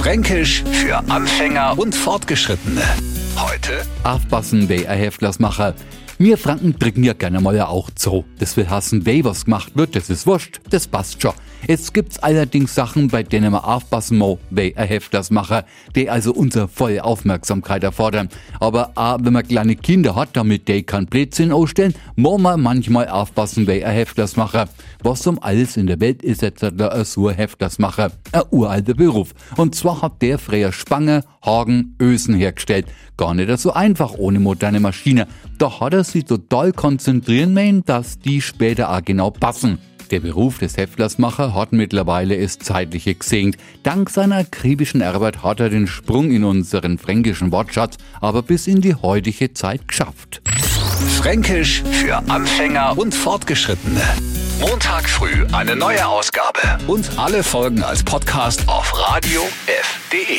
Fränkisch für Anfänger und Fortgeschrittene. Heute Aufpassen, Heftlers mache. Wir Franken drücken ja gerne mal ja auch zu. Das will hassen, wer was gemacht wird, das ist wurscht, das passt schon. Jetzt gibt's allerdings Sachen, bei denen man aufpassen muss, wer ein Heftlers mache, die also unsere volle Aufmerksamkeit erfordern. Aber auch wenn man kleine Kinder hat, damit die kein Blödsinn ausstellen, muss man manchmal aufpassen, wer ein Heftlers mache. Was um alles in der Welt ist jetzt ein so Heftlers mache. Ein uralter Beruf. Und zwar hat der früher Spange, Hagen, Ösen hergestellt. Gar nicht so einfach ohne moderne Maschine. Da hat er sich total konzentrieren müssen, dass die später auch genau passen. Der Beruf des Heftlersmacher hat mittlerweile es zeitliche gesenkt. Dank seiner akribischen Arbeit hat er den Sprung in unseren fränkischen Wortschatz aber bis in die heutige Zeit geschafft. Fränkisch für Anfänger und Fortgeschrittene. Montag früh eine neue Ausgabe und alle Folgen als Podcast auf radiof.de.